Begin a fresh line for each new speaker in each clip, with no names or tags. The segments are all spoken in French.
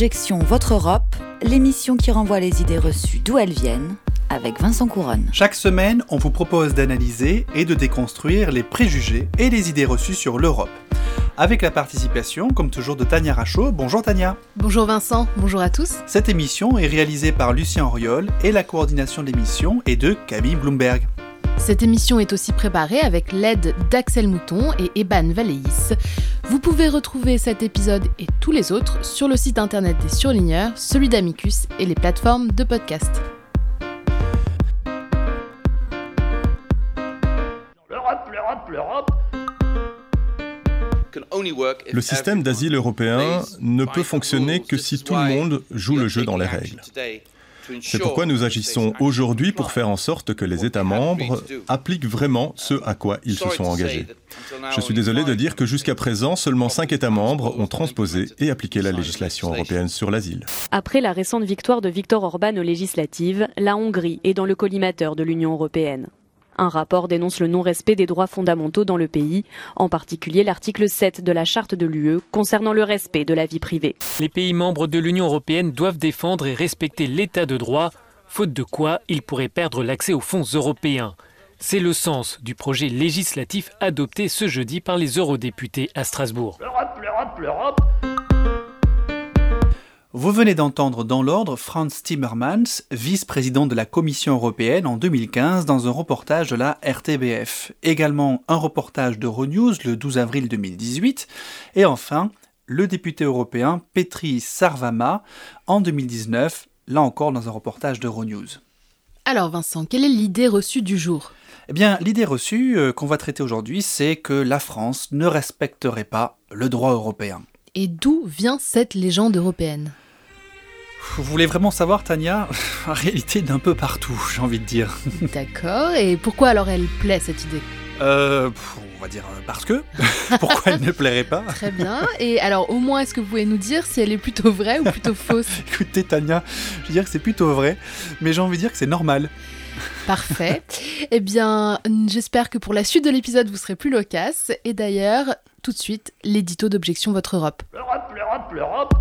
Objection Votre Europe, l'émission qui renvoie les idées reçues d'où elles viennent, avec Vincent Couronne.
Chaque semaine, on vous propose d'analyser et de déconstruire les préjugés et les idées reçues sur l'Europe. Avec la participation, comme toujours, de Tania Rachaud. Bonjour Tania.
Bonjour Vincent, bonjour à tous.
Cette émission est réalisée par Lucien Auriol et la coordination de l'émission est de Camille Bloomberg.
Cette émission est aussi préparée avec l'aide d'Axel Mouton et Eban Valéis. Vous pouvez retrouver cet épisode et tous les autres sur le site internet des surligneurs, celui d'Amicus et les plateformes de podcast.
Le système d'asile européen ne peut fonctionner que si tout le monde joue le jeu dans les règles. C'est pourquoi nous agissons aujourd'hui pour faire en sorte que les États membres appliquent vraiment ce à quoi ils se sont engagés. Je suis désolé de dire que jusqu'à présent, seulement cinq États membres ont transposé et appliqué la législation européenne sur l'asile.
Après la récente victoire de Viktor Orban aux législatives, la Hongrie est dans le collimateur de l'Union européenne. Un rapport dénonce le non-respect des droits fondamentaux dans le pays, en particulier l'article 7 de la charte de l'UE concernant le respect de la vie privée.
Les pays membres de l'Union européenne doivent défendre et respecter l'état de droit, faute de quoi ils pourraient perdre l'accès aux fonds européens. C'est le sens du projet législatif adopté ce jeudi par les eurodéputés à Strasbourg.
L'Europe, l'Europe, l'Europe.
Vous venez d'entendre dans l'ordre Franz Timmermans, vice-président de la Commission européenne en 2015 dans un reportage de la RTBF. Également un reportage d'Euronews le 12 avril 2018. Et enfin, le député européen Petri Sarvama en 2019, là encore dans un reportage d'Euronews.
Alors Vincent, quelle est l'idée reçue du jour?
Eh bien, l'idée reçue euh, qu'on va traiter aujourd'hui, c'est que la France ne respecterait pas le droit européen.
Et d'où vient cette légende européenne
Vous voulez vraiment savoir, Tania En réalité, d'un peu partout, j'ai envie de dire.
D'accord, et pourquoi alors elle plaît cette idée
Euh, on va dire euh, parce que. Pourquoi elle ne plairait pas
Très bien, et alors au moins est-ce que vous pouvez nous dire si elle est plutôt vraie ou plutôt fausse
Écoutez, Tania, je veux dire que c'est plutôt vrai, mais j'ai envie de dire que c'est normal.
Parfait. Eh bien, j'espère que pour la suite de l'épisode, vous serez plus loquace. Et d'ailleurs, tout de suite, l'édito d'Objection Votre Europe.
L'Europe, l'Europe, l'Europe.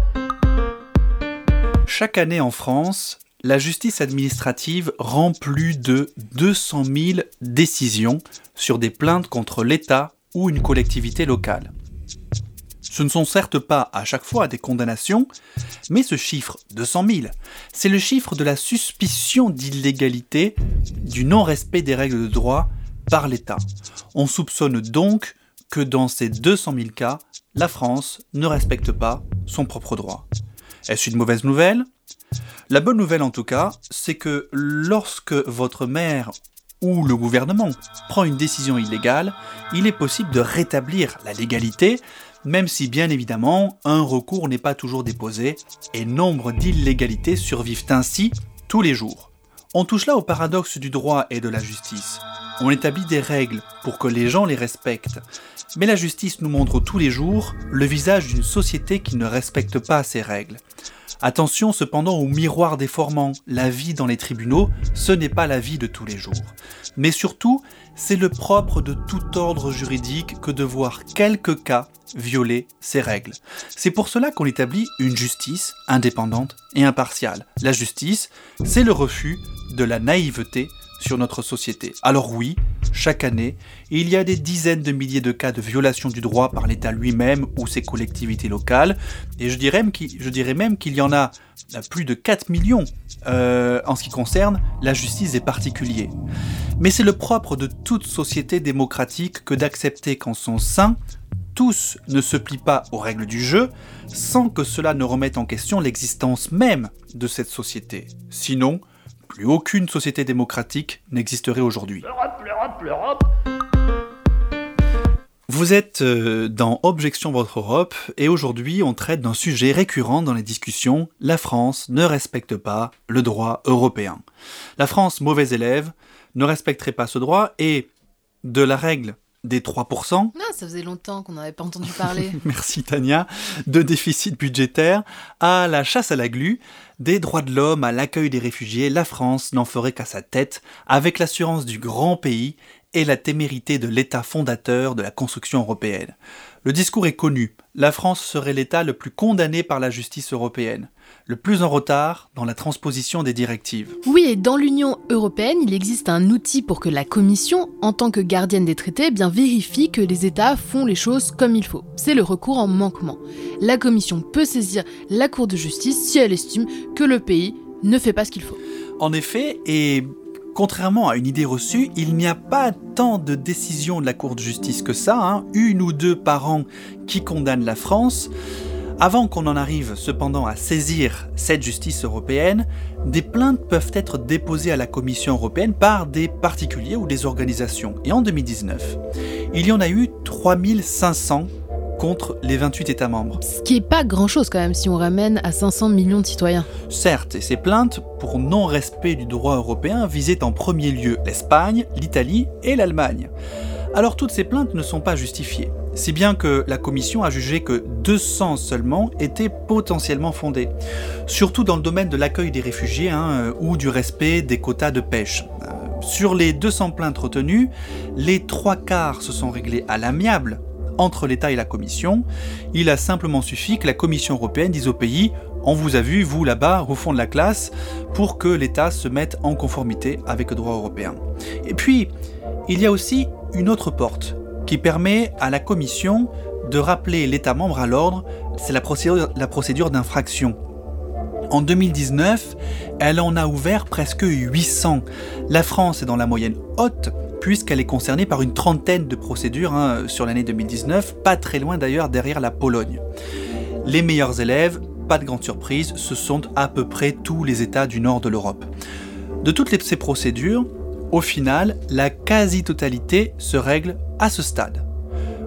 Chaque année en France, la justice administrative rend plus de 200 000 décisions sur des plaintes contre l'État ou une collectivité locale. Ce ne sont certes pas à chaque fois des condamnations, mais ce chiffre, 200 000, c'est le chiffre de la suspicion d'illégalité, du non-respect des règles de droit par l'État. On soupçonne donc que dans ces 200 000 cas, la France ne respecte pas son propre droit. Est-ce une mauvaise nouvelle? La bonne nouvelle en tout cas, c'est que lorsque votre maire ou le gouvernement prend une décision illégale, il est possible de rétablir la légalité, même si bien évidemment un recours n'est pas toujours déposé, et nombre d'illégalités survivent ainsi tous les jours. On touche là au paradoxe du droit et de la justice. On établit des règles pour que les gens les respectent, mais la justice nous montre tous les jours le visage d'une société qui ne respecte pas ces règles. Attention cependant au miroir déformant, la vie dans les tribunaux, ce n'est pas la vie de tous les jours. Mais surtout, c'est le propre de tout ordre juridique que de voir quelques cas violer ces règles. C'est pour cela qu'on établit une justice indépendante et impartiale. La justice, c'est le refus de la naïveté sur notre société. Alors oui, chaque année, il y a des dizaines de milliers de cas de violation du droit par l'État lui-même ou ses collectivités locales, et je dirais même qu'il, y en a plus de 4 millions euh, en ce qui concerne la justice des particuliers. Mais c'est le propre de toute société démocratique que d'accepter qu'en son sein, tous ne se plient pas aux règles du jeu sans que cela ne remette en question l'existence même de cette société. Sinon, plus aucune société démocratique n'existerait aujourd'hui.
L'Europe, l'Europe, l'Europe.
Vous êtes euh, dans Objection Votre Europe et aujourd'hui on traite d'un sujet récurrent dans les discussions, la France ne respecte pas le droit européen. La France, mauvais élève, ne respecterait pas ce droit et de la règle des 3%,
Non, ça faisait longtemps qu'on n'avait pas entendu parler.
merci Tania, de déficit budgétaire à la chasse à la glu, des droits de l'homme à l'accueil des réfugiés, la France n'en ferait qu'à sa tête, avec l'assurance du grand pays et la témérité de l'État fondateur de la construction européenne. Le discours est connu, la France serait l'État le plus condamné par la justice européenne, le plus en retard dans la transposition des directives.
Oui, et dans l'Union européenne, il existe un outil pour que la Commission, en tant que gardienne des traités, eh bien vérifie que les États font les choses comme il faut. C'est le recours en manquement. La Commission peut saisir la Cour de justice si elle estime que le pays ne fait pas ce qu'il faut.
En effet, et Contrairement à une idée reçue, il n'y a pas tant de décisions de la Cour de justice que ça, hein. une ou deux par an qui condamnent la France. Avant qu'on en arrive cependant à saisir cette justice européenne, des plaintes peuvent être déposées à la Commission européenne par des particuliers ou des organisations. Et en 2019, il y en a eu 3500 contre les 28 États membres.
Ce qui n'est pas grand-chose quand même si on ramène à 500 millions de citoyens.
Certes, et ces plaintes pour non-respect du droit européen visaient en premier lieu l'Espagne, l'Italie et l'Allemagne. Alors toutes ces plaintes ne sont pas justifiées, si bien que la Commission a jugé que 200 seulement étaient potentiellement fondées, surtout dans le domaine de l'accueil des réfugiés hein, ou du respect des quotas de pêche. Euh, sur les 200 plaintes retenues, les trois quarts se sont réglés à l'amiable entre l'État et la Commission. Il a simplement suffi que la Commission européenne dise au pays on vous a vu, vous là-bas, au fond de la classe, pour que l'État se mette en conformité avec le droit européen. Et puis, il y a aussi une autre porte qui permet à la Commission de rappeler l'État membre à l'ordre, c'est la procédure, d'infraction. En 2019, elle en a ouvert presque 800. La France est dans la moyenne haute, puisqu'elle est concernée par une trentaine de procédures hein, sur l'année 2019, pas très loin d'ailleurs derrière la Pologne. Les meilleurs élèves, pas de grande surprise, ce sont à peu près tous les États du nord de l'Europe. De toutes ces procédures, au final, la quasi-totalité se règle à ce stade,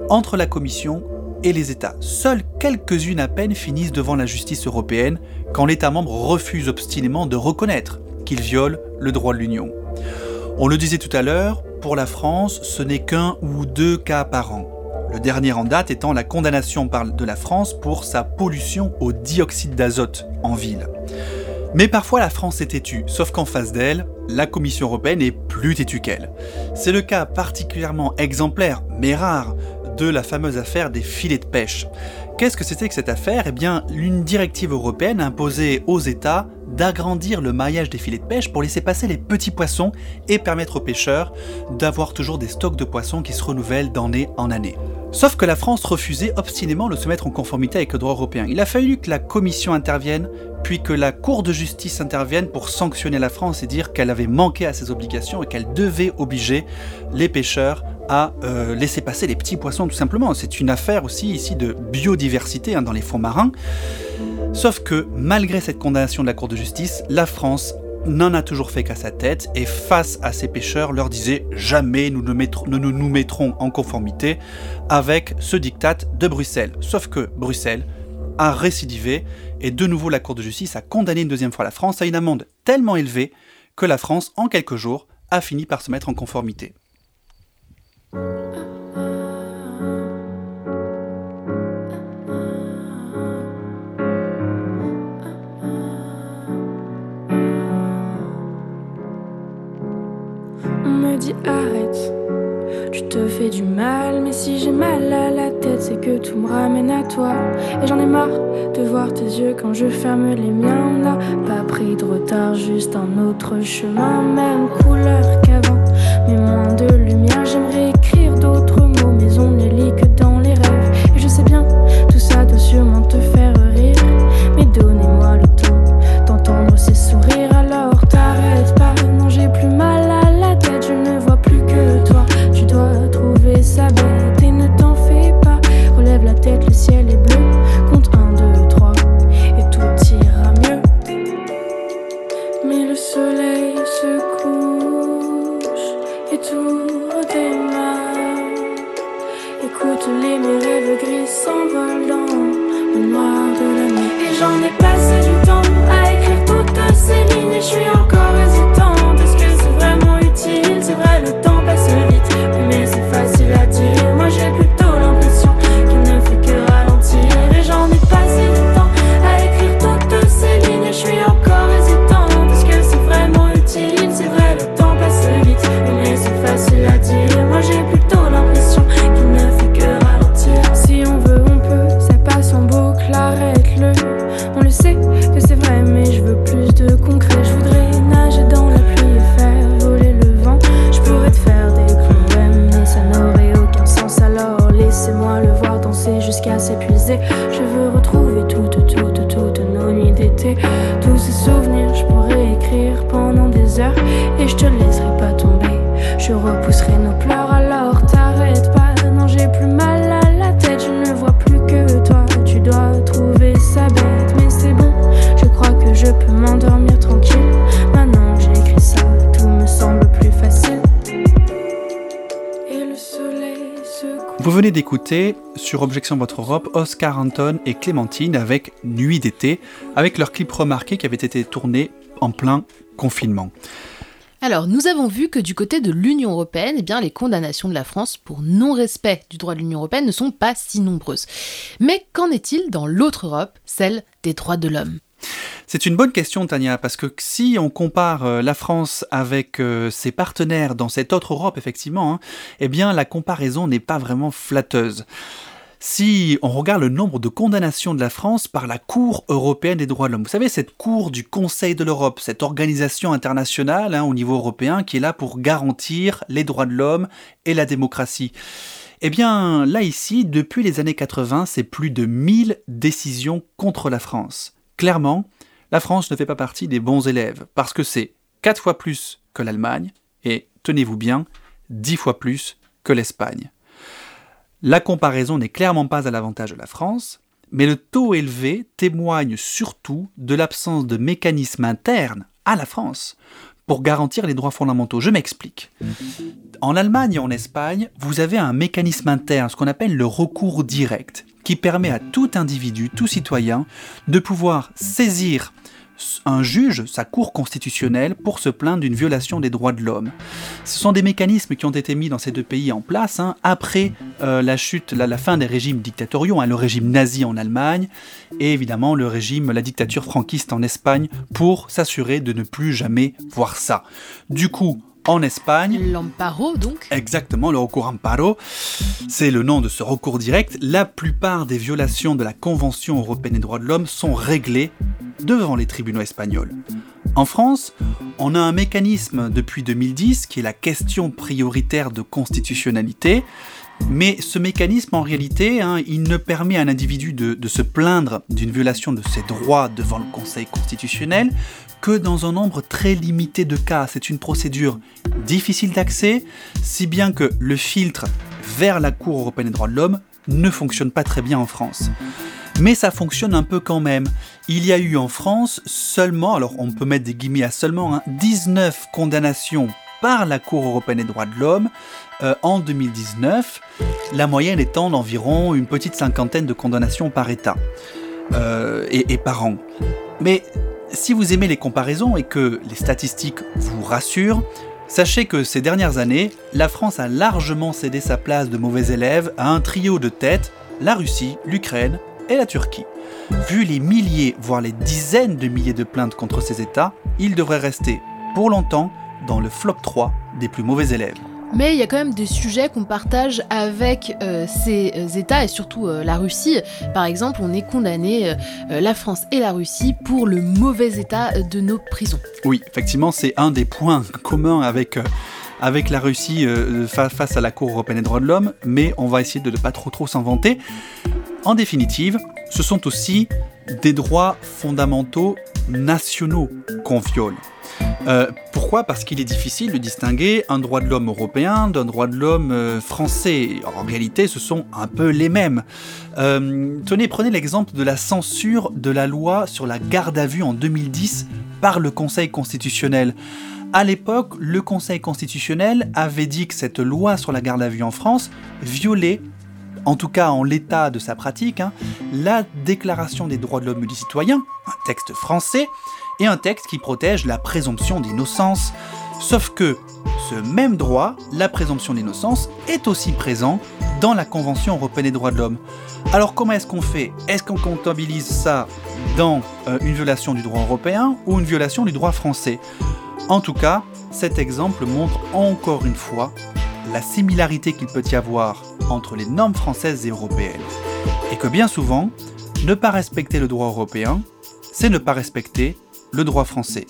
entre la Commission et les États. Seules quelques-unes à peine finissent devant la justice européenne quand l'État membre refuse obstinément de reconnaître qu'il viole le droit de l'Union. On le disait tout à l'heure, pour la France, ce n'est qu'un ou deux cas par an. Le dernier en date étant la condamnation de la France pour sa pollution au dioxyde d'azote en ville. Mais parfois la France est têtue, sauf qu'en face d'elle, la Commission européenne est plus têtue qu'elle. C'est le cas particulièrement exemplaire, mais rare, de la fameuse affaire des filets de pêche. Qu'est-ce que c'était que cette affaire? Eh bien, une directive européenne imposait aux États d'agrandir le maillage des filets de pêche pour laisser passer les petits poissons et permettre aux pêcheurs d'avoir toujours des stocks de poissons qui se renouvellent d'année en année. Sauf que la France refusait obstinément de se mettre en conformité avec le droit européen. Il a fallu que la Commission intervienne, puis que la Cour de justice intervienne pour sanctionner la France et dire qu'elle avait manqué à ses obligations et qu'elle devait obliger les pêcheurs à euh, laisser passer les petits poissons tout simplement. C'est une affaire aussi ici de biodiversité hein, dans les fonds marins. Sauf que malgré cette condamnation de la Cour de justice, la France n'en a toujours fait qu'à sa tête et face à ces pêcheurs leur disait jamais nous ne, nous, nous mettrons en conformité avec ce diktat de Bruxelles. Sauf que Bruxelles a récidivé et de nouveau la Cour de justice a condamné une deuxième fois la France à une amende tellement élevée que la France, en quelques jours, a fini par se mettre en conformité.
Du mal, mais si j'ai mal à la tête, c'est que tout me ramène à toi. Et j'en ai marre de voir tes yeux quand je ferme les miens. On pas pris de retard, juste un autre chemin, même couleur qu'avant, mais moins de lumière.
Venez d'écouter sur Objection Votre Europe Oscar Anton et Clémentine avec Nuit d'été, avec leur clip remarqué qui avait été tourné en plein confinement.
Alors, nous avons vu que du côté de l'Union européenne, eh bien, les condamnations de la France pour non-respect du droit de l'Union européenne ne sont pas si nombreuses. Mais qu'en est-il dans l'autre Europe, celle des droits de l'homme?
C'est une bonne question, Tania, parce que si on compare euh, la France avec euh, ses partenaires dans cette autre Europe, effectivement, hein, eh bien, la comparaison n'est pas vraiment flatteuse. Si on regarde le nombre de condamnations de la France par la Cour européenne des droits de l'homme, vous savez, cette Cour du Conseil de l'Europe, cette organisation internationale hein, au niveau européen qui est là pour garantir les droits de l'homme et la démocratie. Eh bien, là ici, depuis les années 80, c'est plus de 1000 décisions contre la France. Clairement, la France ne fait pas partie des bons élèves, parce que c'est 4 fois plus que l'Allemagne, et tenez-vous bien, 10 fois plus que l'Espagne. La comparaison n'est clairement pas à l'avantage de la France, mais le taux élevé témoigne surtout de l'absence de mécanismes internes à la France pour garantir les droits fondamentaux. Je m'explique. En Allemagne et en Espagne, vous avez un mécanisme interne, ce qu'on appelle le recours direct, qui permet à tout individu, tout citoyen, de pouvoir saisir un juge, sa cour constitutionnelle, pour se plaindre d'une violation des droits de l'homme. Ce sont des mécanismes qui ont été mis dans ces deux pays en place hein, après euh, la chute, la, fin des régimes dictatoriaux, hein, le régime nazi en Allemagne et évidemment le régime, la dictature franquiste en Espagne, pour s'assurer de ne plus jamais voir ça. Du coup, en Espagne.
L'amparo, donc
Exactement, le recours amparo. C'est le nom de ce recours direct. La plupart des violations de la Convention européenne des droits de l'homme sont réglées devant les tribunaux espagnols. En France, on a un mécanisme depuis 2010 qui est la question prioritaire de constitutionnalité. Mais ce mécanisme, en réalité, hein, il ne permet à un individu de, de se plaindre d'une violation de ses droits devant le Conseil constitutionnel que dans un nombre très limité de cas. C'est une procédure difficile d'accès, si bien que le filtre vers la Cour européenne des droits de l'homme ne fonctionne pas très bien en France. Mais ça fonctionne un peu quand même. Il y a eu en France seulement, alors on peut mettre des guillemets à seulement, hein, 19 condamnations par la Cour européenne des droits de l'homme euh, en 2019, la moyenne étant d'environ une petite cinquantaine de condamnations par État euh, et, et par an. Mais si vous aimez les comparaisons et que les statistiques vous rassurent, sachez que ces dernières années, la France a largement cédé sa place de mauvais élève à un trio de tête, la Russie, l'Ukraine et la Turquie. Vu les milliers, voire les dizaines de milliers de plaintes contre ces États, il devrait rester pour longtemps dans le flop 3 des plus mauvais élèves.
Mais il y a quand même des sujets qu'on partage avec euh, ces euh, États et surtout euh, la Russie. Par exemple, on est condamné, la France et la Russie, pour le mauvais état de nos prisons.
Oui, effectivement, c'est un des points communs avec, la Russie fa- face à la Cour européenne des droits de l'homme, mais on va essayer de ne pas trop trop s'en vanter. En définitive, ce sont aussi des droits fondamentaux nationaux qu'on viole. Euh, pourquoi? Parce qu'il est difficile de distinguer un droit de l'homme européen d'un droit de l'homme euh, français. En réalité, ce sont un peu les mêmes. Euh, tenez, prenez l'exemple de la censure de la loi sur la garde à vue en 2010 par le Conseil constitutionnel. À l'époque, le Conseil constitutionnel avait dit que cette loi sur la garde à vue en France violait en tout cas en l'état de sa pratique, hein, la Déclaration des droits de l'homme et du citoyen, un texte français, et un texte qui protège la présomption d'innocence. Sauf que ce même droit, la présomption d'innocence, est aussi présent dans la Convention européenne des droits de l'homme. Alors comment est-ce qu'on fait? Est-ce qu'on comptabilise ça dans euh, une violation du droit européen ou une violation du droit français? En tout cas, cet exemple montre encore une fois la similarité qu'il peut y avoir entre les normes françaises et européennes. Et que bien souvent, ne pas respecter le droit européen, c'est ne pas respecter le droit français.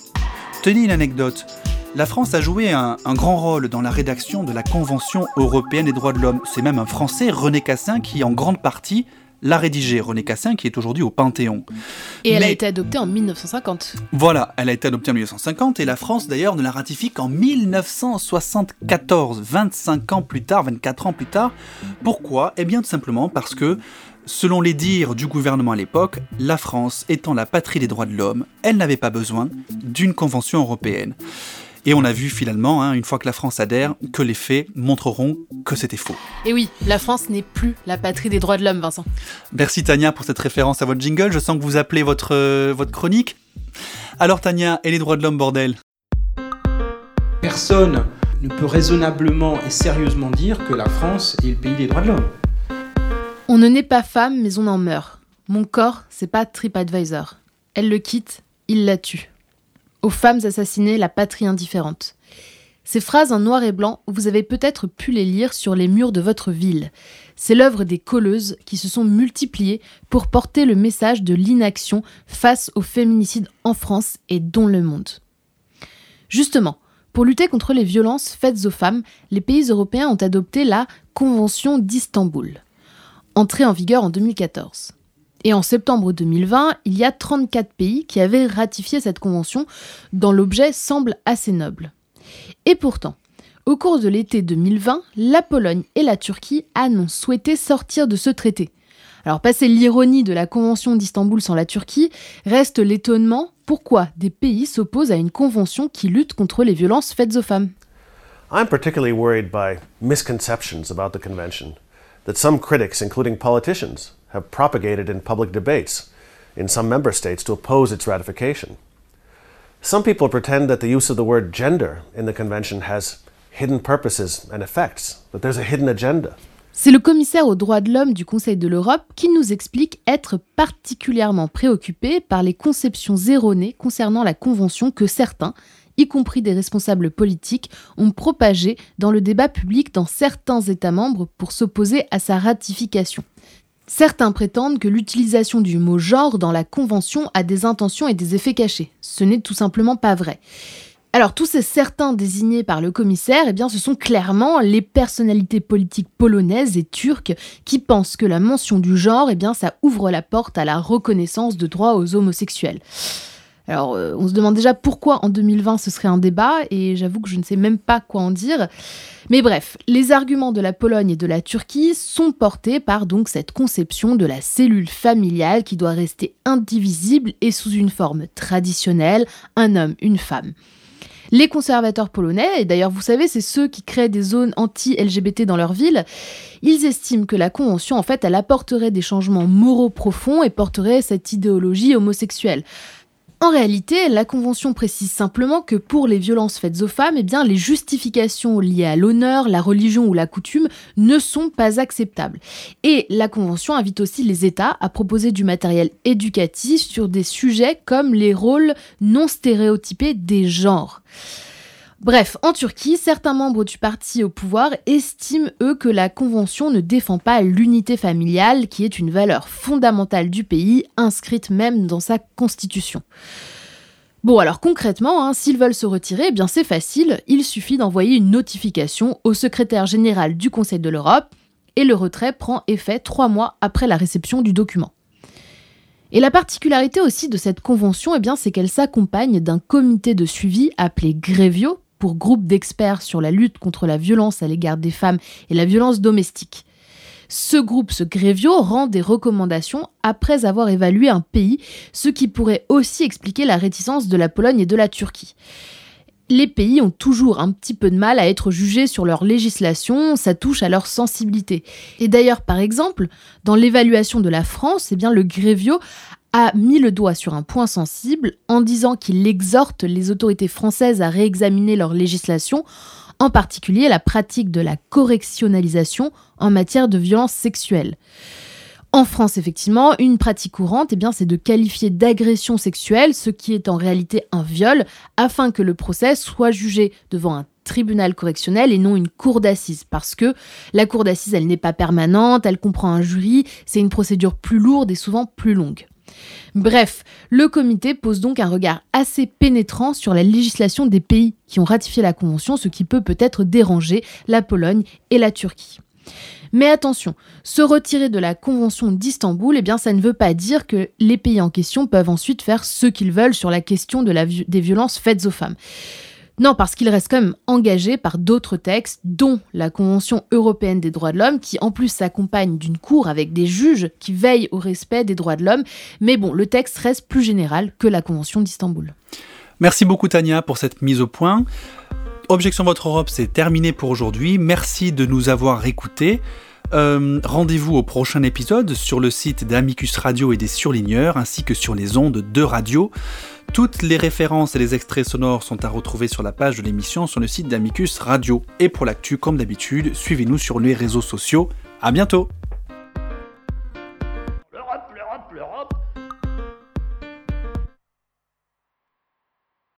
Tenez une anecdote. La France a joué un, grand rôle dans la rédaction de la Convention européenne des droits de l'homme. C'est même un Français, René Cassin, qui en grande partie l'a rédigée René Cassin, qui est aujourd'hui au Panthéon.
Et elle a été adoptée en 1950.
Voilà, elle a été adoptée en 1950 et la France d'ailleurs ne la ratifie qu'en 1974, 25 ans plus tard, 24 ans plus tard. Pourquoi? Eh bien tout simplement parce que Selon les dires du gouvernement à l'époque, la France étant la patrie des droits de l'homme, elle n'avait pas besoin d'une convention européenne. Et on a vu finalement, hein, une fois que la France adhère, que les faits montreront que c'était faux.
Et oui, la France n'est plus la patrie des droits de l'homme, Vincent.
Merci Tania pour cette référence à votre jingle. Je sens que vous appelez votre, euh, votre chronique. Alors Tania, et les droits de l'homme, bordel?
Personne ne peut raisonnablement et sérieusement dire que la France est le pays des droits de l'homme.
On ne naît pas femme, mais on en meurt. Mon corps, c'est pas TripAdvisor. Elle le quitte, il la tue. Aux femmes assassinées, la patrie indifférente. Ces phrases en noir et blanc, vous avez peut-être pu les lire sur les murs de votre ville. C'est l'œuvre des colleuses qui se sont multipliées pour porter le message de l'inaction face au féminicide en France et dans le monde. Justement, pour lutter contre les violences faites aux femmes, les pays européens ont adopté la Convention d'Istanbul entrée en vigueur en 2014. Et en septembre 2020, il y a 34 pays qui avaient ratifié cette convention, dont l'objet semble assez noble. Et pourtant, au cours de l'été 2020, la Pologne et la Turquie annoncent souhaiter sortir de ce traité. Alors, passer l'ironie de la Convention d'Istanbul sans la Turquie, reste l'étonnement pourquoi des pays s'opposent à une convention qui lutte contre les violences faites aux femmes?
I'm particularly worried by misconceptions about the convention. that some critics, including politicians, have propagated in public debates in some member states to oppose its ratification. Some people pretend that the use of the word gender in the convention has hidden purposes and effects, that there's a hidden agenda.
C'est le commissaire aux droits de l'homme du Conseil de l'Europe qui nous explique être particulièrement préoccupé par les conceptions erronées concernant la Convention que certains, y compris des responsables politiques, ont propagé dans le débat public dans certains États membres pour s'opposer à sa ratification. Certains prétendent que l'utilisation du mot genre dans la Convention a des intentions et des effets cachés. Ce n'est tout simplement pas vrai. Alors tous ces certains désignés par le commissaire, eh bien, ce sont clairement les personnalités politiques polonaises et turques qui pensent que la mention du genre, eh bien, ça ouvre la porte à la reconnaissance de droits aux homosexuels. Alors, euh, on se demande déjà pourquoi en 2020 ce serait un débat, et j'avoue que je ne sais même pas quoi en dire. Mais bref, les arguments de la Pologne et de la Turquie sont portés par donc cette conception de la cellule familiale qui doit rester indivisible et sous une forme traditionnelle, un homme, une femme. Les conservateurs polonais, et d'ailleurs vous savez, c'est ceux qui créent des zones anti-LGBT dans leur ville, ils estiment que la Convention, en fait, elle apporterait des changements moraux profonds et porterait cette idéologie homosexuelle. En réalité, la Convention précise simplement que pour les violences faites aux femmes, eh les justifications liées à l'honneur, la religion ou la coutume ne sont pas acceptables. Et la Convention invite aussi les États à proposer du matériel éducatif sur des sujets comme les rôles non stéréotypés des genres. Bref, en Turquie, certains membres du parti au pouvoir estiment, eux, que la Convention ne défend pas l'unité familiale, qui est une valeur fondamentale du pays, inscrite même dans sa constitution. Bon, alors concrètement, hein, s'ils veulent se retirer, eh bien c'est facile, il suffit d'envoyer une notification au secrétaire général du Conseil de l'Europe, et le retrait prend effet trois mois après la réception du document. Et la particularité aussi de cette convention, eh c'est qu'elle s'accompagne d'un comité de suivi appelé Grevio, pour groupe d'experts sur la lutte contre la violence à l'égard des femmes et la violence domestique. Ce groupe, ce Grevio, rend des recommandations après avoir évalué un pays, ce qui pourrait aussi expliquer la réticence de la Pologne et de la Turquie. Les pays ont toujours un petit peu de mal à être jugés sur leur législation, ça touche à leur sensibilité. Et d'ailleurs, par exemple, dans l'évaluation de la France, eh bien, le Grevio a mis le doigt sur un point sensible en disant qu'il exhorte les autorités françaises à réexaminer leur législation, en particulier la pratique de la correctionnalisation en matière de violence sexuelle. En France, effectivement, une pratique courante, eh bien, c'est de qualifier d'agression sexuelle ce qui est en réalité un viol, afin que le procès soit jugé devant un tribunal correctionnel et non une cour d'assises. Parce que la cour d'assises, elle n'est pas permanente, elle comprend un jury, c'est une procédure plus lourde et souvent plus longue. Bref, le comité pose donc un regard assez pénétrant sur la législation des pays qui ont ratifié la Convention, ce qui peut peut-être déranger la Pologne et la Turquie. Mais attention, se retirer de la Convention d'Istanbul, eh bien, ça ne veut pas dire que les pays en question peuvent ensuite faire ce qu'ils veulent sur la question des violences faites aux femmes. Non, parce qu'il reste quand même engagé par d'autres textes, dont la Convention européenne des droits de l'homme, qui en plus s'accompagne d'une cour avec des juges qui veillent au respect des droits de l'homme. Mais bon, le texte reste plus général que la Convention d'Istanbul.
Merci beaucoup Tania pour cette mise au point. Objection Votre Europe, c'est terminé pour aujourd'hui. Merci de nous avoir écoutés. Euh, rendez-vous au prochain épisode sur le site d'Amicus Radio et des surligneurs, ainsi que sur les ondes de radio. Toutes les références et les extraits sonores sont à retrouver sur la page de l'émission sur le site d'Amicus Radio. Et pour l'actu, comme d'habitude, suivez-nous sur les réseaux sociaux. À bientôt